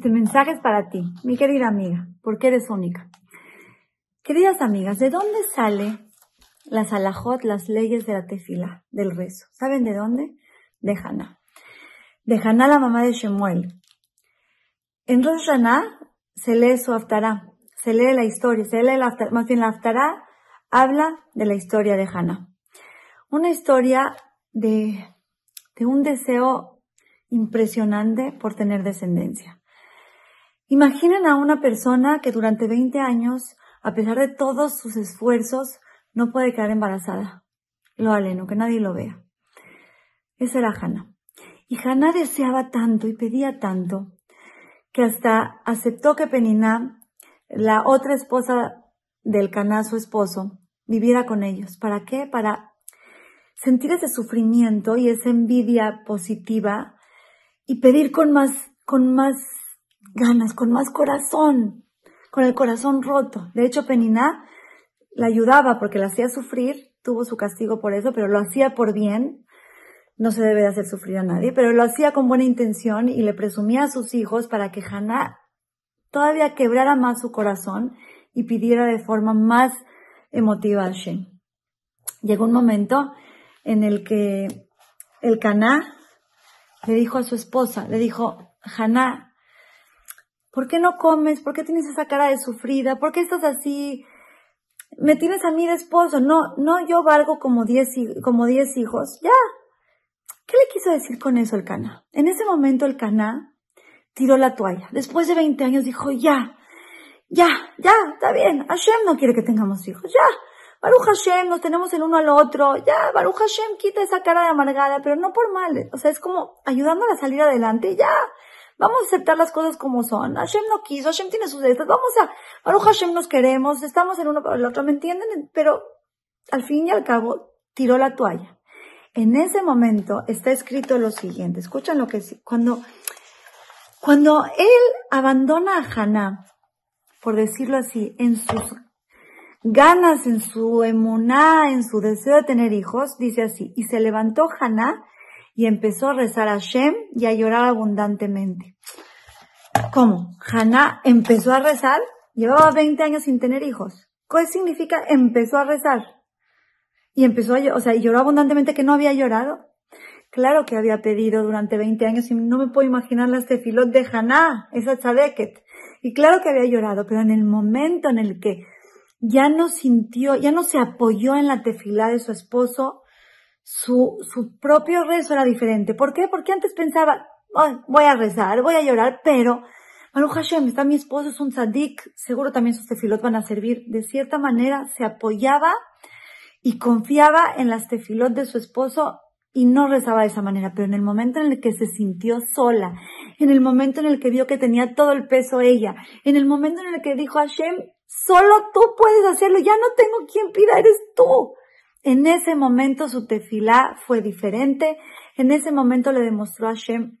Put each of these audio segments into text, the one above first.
Este mensaje es para ti, mi querida amiga, porque eres única. Queridas amigas, ¿de dónde sale las alajot, las leyes de la tefila, del rezo? ¿Saben de dónde? De Haná. De Haná, la mamá de Shemuel. En Rosh se lee su Haftará, se lee la historia, se lee la más bien la Haftará habla de la historia de Haná. Una historia de un deseo impresionante por tener descendencia. Imaginen a una persona que durante 20 años, a pesar de todos sus esfuerzos, no puede quedar embarazada. Lo aleno, que nadie lo vea. Esa era Hannah. Y Hannah deseaba tanto y pedía tanto que hasta aceptó que Peniná, la otra esposa del Caná, su esposo, viviera con ellos. ¿Para qué? Para sentir ese sufrimiento y esa envidia positiva y pedir con más, con más ganas, con más corazón, con el corazón roto. De hecho, Peniná la ayudaba porque la hacía sufrir, tuvo su castigo por eso, pero lo hacía por bien. No se debe de hacer sufrir a nadie, pero lo hacía con buena intención y le presumía a sus hijos para que Hannah todavía quebrara más su corazón y pidiera de forma más emotiva al Shem. Llegó un momento en el que el Caná le dijo a su esposa, le dijo, Haná, ¿por qué no comes? ¿Por qué tienes esa cara de sufrida? ¿Por qué estás así? Me tienes a mí de esposo. No, no, yo valgo como diez, como diez hijos. Ya. ¿Qué le quiso decir con eso el Caná? En ese momento el Caná tiró la toalla. Después de 20 años dijo, ya, ya, ya, está bien. Hashem no quiere que tengamos hijos. Ya. Baruch Hashem, nos tenemos el uno al otro. Ya, Baruch Hashem quita esa cara de amargada, pero no por mal. O sea, es como ayudándola a salir adelante. Ya. Vamos a aceptar las cosas como son. Hashem no quiso, Hashem tiene sus derechos. Vamos a, Baruch Hashem nos queremos, estamos el uno para el otro, ¿me entienden? Pero al fin y al cabo, tiró la toalla. En ese momento está escrito lo siguiente. Escuchan lo que. Cuando, cuando él abandona a Haná, por decirlo así, en sus ganas, en su emuná, en su deseo de tener hijos, dice así, y se levantó Haná y empezó a rezar a Shem y a llorar abundantemente. ¿Cómo? Haná empezó a rezar, llevaba 20 años sin tener hijos. ¿Qué significa empezó a rezar? Y empezó a, o sea, lloró abundantemente que no había llorado. Claro que había pedido durante 20 años y no me puedo imaginar las tefilot de Haná, esa tzadeket. Y claro que había llorado, pero en el momento en el que ya no sintió, ya no se apoyó en la tefilá de su esposo, su, su propio rezo era diferente. ¿Por qué? Porque antes pensaba, voy a rezar, voy a llorar, pero Baruch Hashem, está mi esposo, es un tzadik, seguro también sus tefilot van a servir. De cierta manera se apoyaba y confiaba en las tefilot de su esposo y no rezaba de esa manera, pero en el momento en el que se sintió sola, en el momento en el que vio que tenía todo el peso ella, en el momento en el que dijo Hashem, solo tú puedes hacerlo, ya no tengo quien pida, eres tú. En ese momento su tefilá fue diferente, en ese momento le demostró a Hashem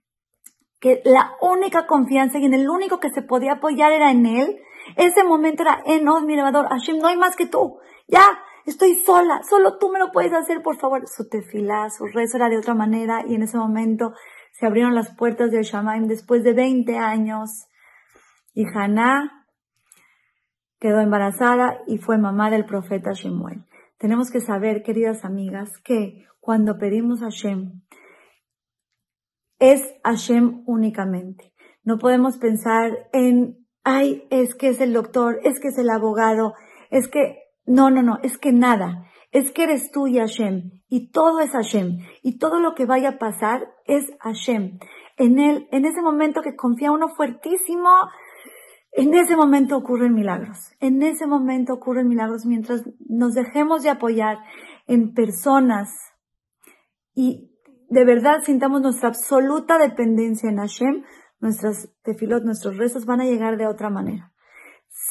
que la única confianza y en el único que se podía apoyar era en él. Ese momento era en oh, mi Hashem, no hay más que tú. Ya, estoy sola, solo tú me lo puedes hacer, por favor. Su tefilá, su rezo era de otra manera y en ese momento se abrieron las puertas del Shamaim después de 20 años y Haná quedó embarazada y fue mamá del profeta Shemuel. Tenemos que saber, queridas amigas, que cuando pedimos a Shem, es Hashem únicamente. No podemos pensar en, ay, es que es el doctor, es que es el abogado, es que no, no, no, es que nada. Es que eres tú y Hashem. Y todo es Hashem. Y todo lo que vaya a pasar es Hashem. En él, en ese momento que confía uno fuertísimo, en ese momento ocurren milagros. En ese momento ocurren milagros mientras nos dejemos de apoyar en personas y de verdad sintamos nuestra absoluta dependencia en Hashem, nuestras tefilot, nuestros rezos van a llegar de otra manera.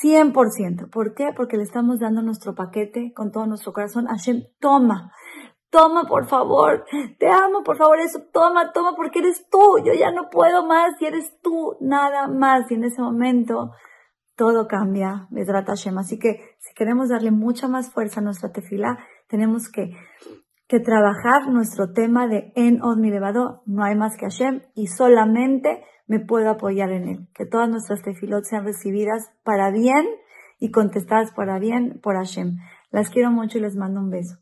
100%. ¿Por qué? Porque le estamos dando nuestro paquete con todo nuestro corazón. Hashem, toma, toma por favor, te amo por favor, eso, toma, toma porque eres tú, yo ya no puedo más y eres tú, nada más. Y en ese momento todo cambia, Vedrat Hashem. Así que si queremos darle mucha más fuerza a nuestra tefila, tenemos que que trabajar nuestro tema de En Od Milevado, no hay más que Hashem, y solamente me puedo apoyar en él. Que todas nuestras tefilot sean recibidas para bien y contestadas para bien por Hashem. Las quiero mucho y les mando un beso.